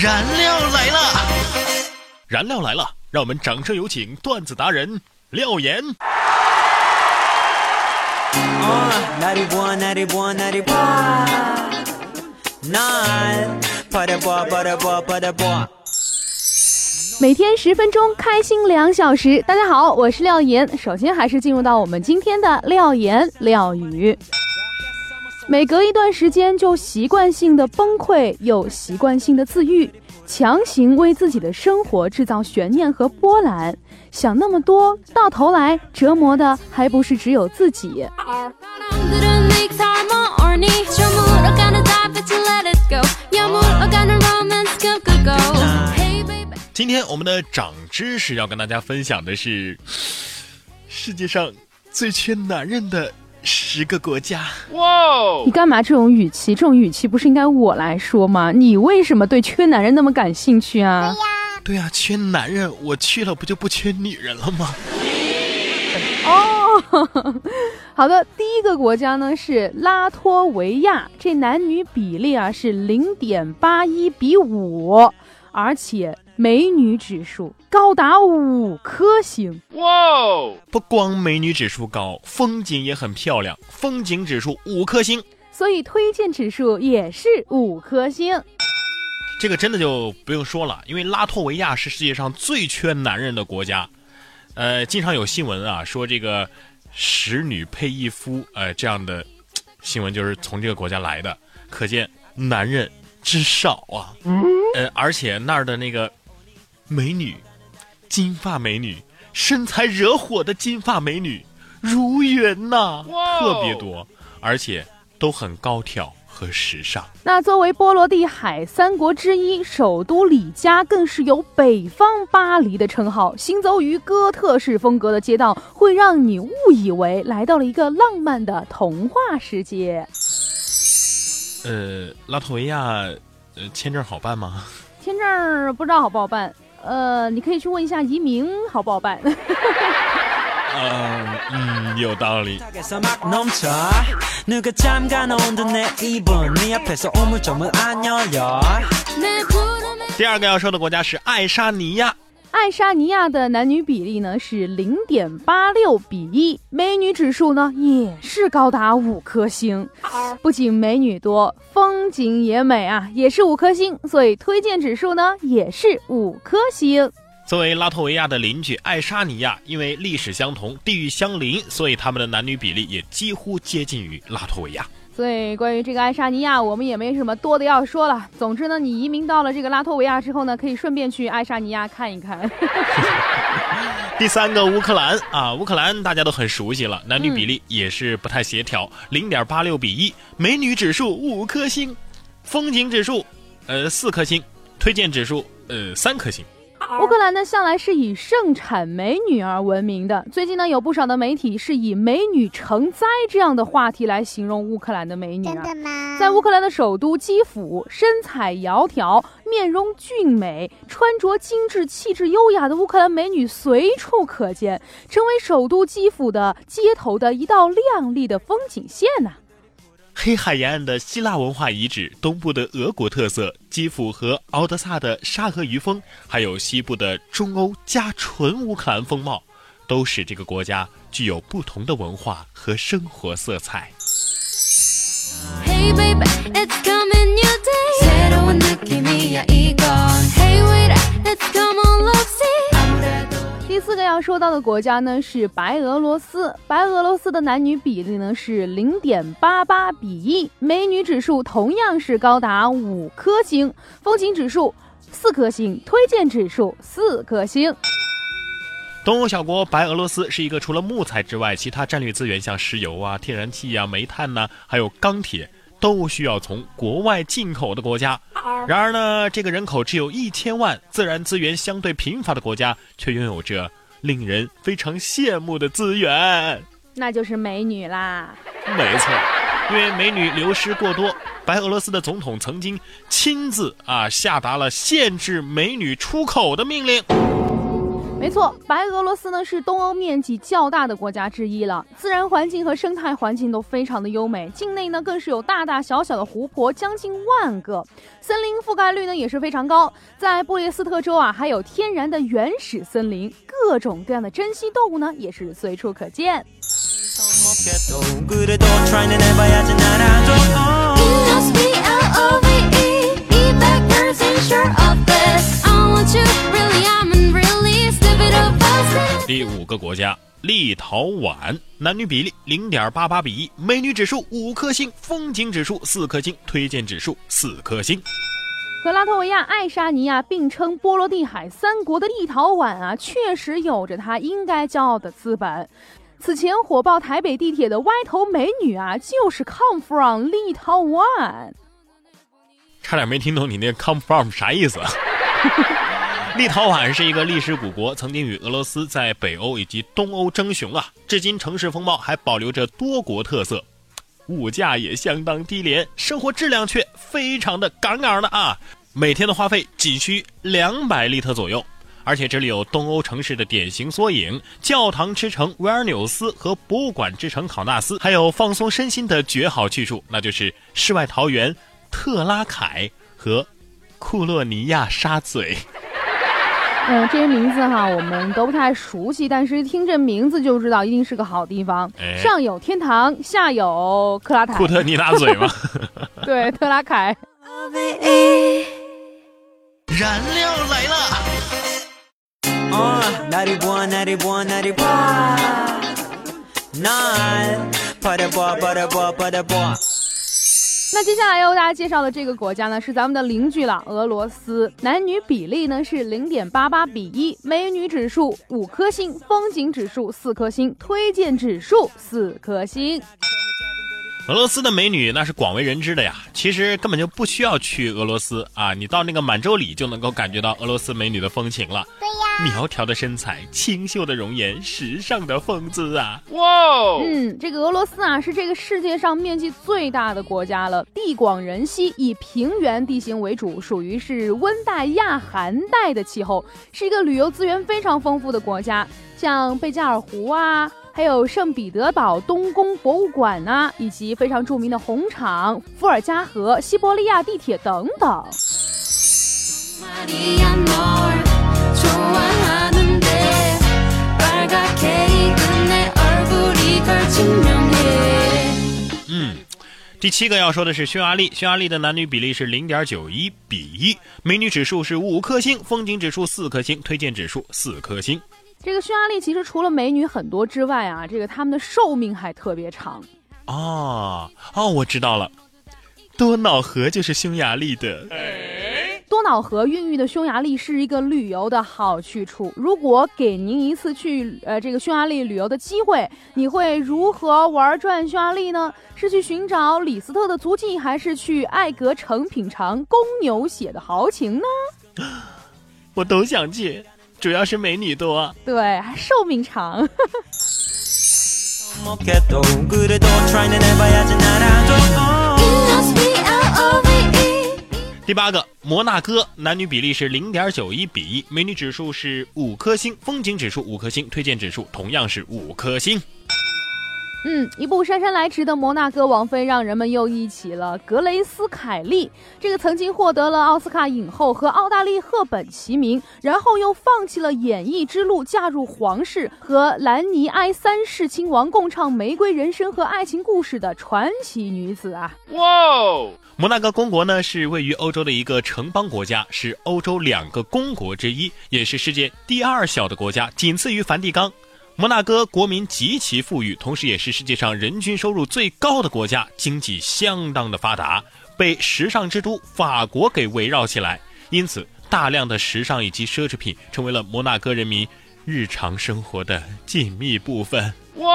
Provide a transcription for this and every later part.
燃料来了，燃料来了，让我们掌声有请段子达人廖岩。每天十分钟，开心两小时。大家好，我是廖岩。首先还是进入到我们今天的廖岩廖语。每隔一段时间就习惯性的崩溃，又习惯性的自愈，强行为自己的生活制造悬念和波澜。想那么多，到头来折磨的还不是只有自己。今天我们的长知识要跟大家分享的是世界上最缺男人的十个国家。哇！你干嘛这种语气？这种语气不是应该我来说吗？你为什么对缺男人那么感兴趣啊？对呀，对呀，缺男人，我去了不就不缺女人了吗？哦，好的，第一个国家呢是拉脱维亚，这男女比例啊是零点八一比五，而且。美女指数高达五颗星，哇哦！不光美女指数高，风景也很漂亮，风景指数五颗星，所以推荐指数也是五颗星。这个真的就不用说了，因为拉脱维亚是世界上最缺男人的国家，呃，经常有新闻啊说这个十女配一夫，呃，这样的新闻就是从这个国家来的，可见男人之少啊，呃，而且那儿的那个。美女，金发美女，身材惹火的金发美女如云呐，特别多，而且都很高挑和时尚。那作为波罗的海三国之一，首都里加更是有“北方巴黎”的称号。行走于哥特式风格的街道，会让你误以为来到了一个浪漫的童话世界。呃，拉脱维亚，呃，签证好办吗？签证不知道好不好办。呃，你可以去问一下移民好不好办。嗯嗯，有道理。第二个要说的国家是爱沙尼亚。爱沙尼亚的男女比例呢是零点八六比一，美女指数呢也是高达五颗星。不仅美女多，风景也美啊，也是五颗星。所以推荐指数呢也是五颗星。作为拉脱维亚的邻居，爱沙尼亚因为历史相同、地域相邻，所以他们的男女比例也几乎接近于拉脱维亚。所以，关于这个爱沙尼亚，我们也没什么多的要说了。总之呢，你移民到了这个拉脱维亚之后呢，可以顺便去爱沙尼亚看一看。第三个乌克兰啊，乌克兰大家都很熟悉了，男女比例也是不太协调，零点八六比一，美女指数五颗星，风景指数呃四颗星，推荐指数呃三颗星。乌克兰呢，向来是以盛产美女而闻名的。最近呢，有不少的媒体是以“美女成灾”这样的话题来形容乌克兰的美女啊。真的吗？在乌克兰的首都基辅，身材窈窕、面容俊美、穿着精致、气质优雅的乌克兰美女随处可见，成为首都基辅的街头的一道亮丽的风景线呐。黑海沿岸的希腊文化遗址，东部的俄国特色基辅和敖德萨的沙俄渔风，还有西部的中欧加纯乌克兰风貌，都使这个国家具有不同的文化和生活色彩。第四个要说到的国家呢是白俄罗斯，白俄罗斯的男女比例呢是零点八八比一，美女指数同样是高达五颗星，风景指数四颗星，推荐指数四颗星。东欧小国白俄罗斯是一个除了木材之外，其他战略资源像石油啊、天然气啊、煤炭呐，还有钢铁都需要从国外进口的国家。然而呢，这个人口只有一千万、自然资源相对贫乏的国家，却拥有着令人非常羡慕的资源，那就是美女啦。没错，因为美女流失过多，白俄罗斯的总统曾经亲自啊下达了限制美女出口的命令。没错，白俄罗斯呢是东欧面积较大的国家之一了，自然环境和生态环境都非常的优美，境内呢更是有大大小小的湖泊将近万个，森林覆盖率呢也是非常高，在布列斯特州啊还有天然的原始森林，各种各样的珍稀动物呢也是随处可见。第五个国家立陶宛，男女比例零点八八比一，美女指数五颗星，风景指数四颗星，推荐指数四颗星。和拉脱维亚、爱沙尼亚并称波罗的海三国的立陶宛啊，确实有着它应该骄傲的资本。此前火爆台北地铁的歪头美女啊，就是 come from 立陶宛。差点没听懂你那 come from 啥意思。立陶宛是一个历史古国，曾经与俄罗斯在北欧以及东欧争雄啊。至今城市风貌还保留着多国特色，物价也相当低廉，生活质量却非常的杠杠的啊！每天的花费仅需两百利特左右，而且这里有东欧城市的典型缩影——教堂之城维尔纽斯和博物馆之城考纳斯，还有放松身心的绝好去处，那就是世外桃源特拉凯和库洛尼亚沙嘴。嗯，这些名字哈，我们都不太熟悉，但是一听这名字就知道一定是个好地方。上有天堂，下有克拉凯。库特尼拉嘴吗？对，特拉凯。燃料来了。那接下来要为大家介绍的这个国家呢，是咱们的邻居了，俄罗斯。男女比例呢是零点八八比一，美女指数五颗星，风景指数四颗星，推荐指数四颗星。俄罗斯的美女那是广为人知的呀，其实根本就不需要去俄罗斯啊，你到那个满洲里就能够感觉到俄罗斯美女的风情了。对呀，苗条的身材，清秀的容颜，时尚的风姿啊！哇，嗯，这个俄罗斯啊是这个世界上面积最大的国家了，地广人稀，以平原地形为主，属于是温带亚寒带的气候，是一个旅游资源非常丰富的国家，像贝加尔湖啊。还有圣彼得堡东宫博物馆呐，以及非常著名的红场、伏尔加河、西伯利亚地铁等等。嗯，第七个要说的是匈牙利，匈牙利的男女比例是零点九一比一，美女指数是五颗星，风景指数四颗星，推荐指数四颗星。这个匈牙利其实除了美女很多之外啊，这个他们的寿命还特别长。哦哦，我知道了，多瑙河就是匈牙利的。多瑙河孕育的匈牙利是一个旅游的好去处。如果给您一次去呃这个匈牙利旅游的机会，你会如何玩转匈牙利呢？是去寻找李斯特的足迹，还是去艾格城品尝公牛血的豪情呢？我都想去。主要是美女多，对，还寿命长。第八个，摩纳哥，男女比例是零点九一比一，美女指数是五颗星，风景指数五颗星，推荐指数同样是五颗星。嗯，一部姗姗来迟的摩纳哥王妃，让人们又忆起了格雷斯·凯利，这个曾经获得了奥斯卡影后和奥黛丽·赫本齐名，然后又放弃了演艺之路，嫁入皇室，和兰尼埃三世亲王共唱玫瑰人生和爱情故事的传奇女子啊！哇哦，摩纳哥公国呢是位于欧洲的一个城邦国家，是欧洲两个公国之一，也是世界第二小的国家，仅次于梵蒂冈。摩纳哥国民极其富裕，同时也是世界上人均收入最高的国家，经济相当的发达，被时尚之都法国给围绕起来。因此，大量的时尚以及奢侈品成为了摩纳哥人民日常生活的紧密部分。哇！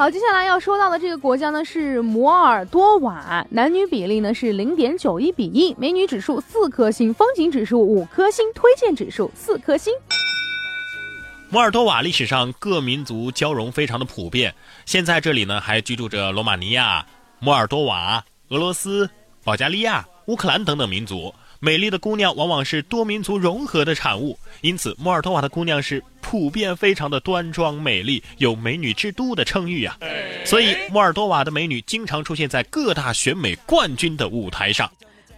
好，接下来要说到的这个国家呢是摩尔多瓦，男女比例呢是零点九一比一，美女指数四颗星，风景指数五颗星，推荐指数四颗星。摩尔多瓦历史上各民族交融非常的普遍，现在这里呢还居住着罗马尼亚、摩尔多瓦、俄罗斯、保加利亚、乌克兰等等民族。美丽的姑娘往往是多民族融合的产物，因此摩尔多瓦的姑娘是普遍非常的端庄美丽，有“美女之都”的称誉啊。所以，摩尔多瓦的美女经常出现在各大选美冠军的舞台上。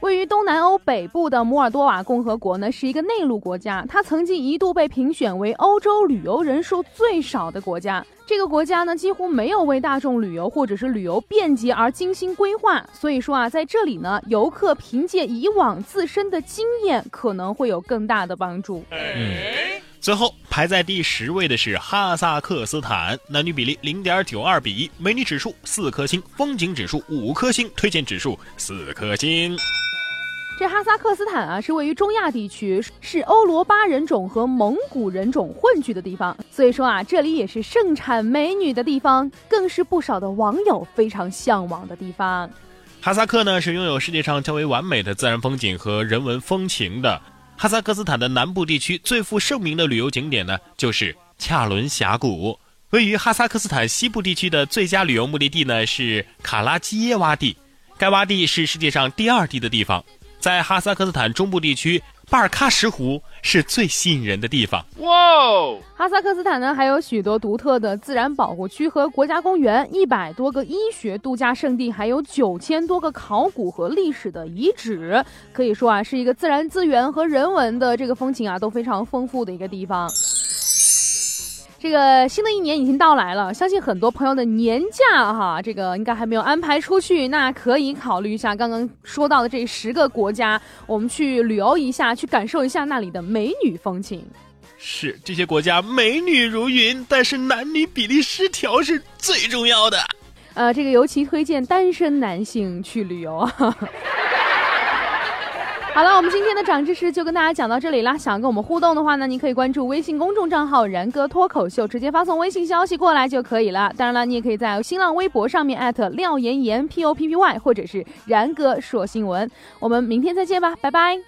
位于东南欧北部的摩尔多瓦共和国呢，是一个内陆国家。它曾经一度被评选为欧洲旅游人数最少的国家。这个国家呢，几乎没有为大众旅游或者是旅游便捷而精心规划。所以说啊，在这里呢，游客凭借以往自身的经验，可能会有更大的帮助。嗯，最后排在第十位的是哈萨克斯坦，男女比例零点九二比一，美女指数四颗星，风景指数五颗星，推荐指数四颗星。这哈萨克斯坦啊，是位于中亚地区，是欧罗巴人种和蒙古人种混居的地方，所以说啊，这里也是盛产美女的地方，更是不少的网友非常向往的地方。哈萨克呢，是拥有世界上较为完美的自然风景和人文风情的。哈萨克斯坦的南部地区最负盛名的旅游景点呢，就是恰伦峡谷。位于哈萨克斯坦西部地区的最佳旅游目的地呢，是卡拉基耶洼地，该洼地是世界上第二低的地方。在哈萨克斯坦中部地区，巴尔喀什湖是最吸引人的地方。哇哦！哈萨克斯坦呢，还有许多独特的自然保护区和国家公园，一百多个医学度假胜地，还有九千多个考古和历史的遗址，可以说啊，是一个自然资源和人文的这个风情啊都非常丰富的一个地方。这个新的一年已经到来了，相信很多朋友的年假哈，这个应该还没有安排出去，那可以考虑一下刚刚说到的这十个国家，我们去旅游一下，去感受一下那里的美女风情。是这些国家美女如云，但是男女比例失调是最重要的。呃，这个尤其推荐单身男性去旅游。好了，我们今天的长知识就跟大家讲到这里啦。想跟我们互动的话呢，您可以关注微信公众账号“然哥脱口秀”，直接发送微信消息过来就可以了。当然了，你也可以在新浪微博上面艾特廖岩岩 P O P P Y，或者是然哥说新闻。我们明天再见吧，拜拜。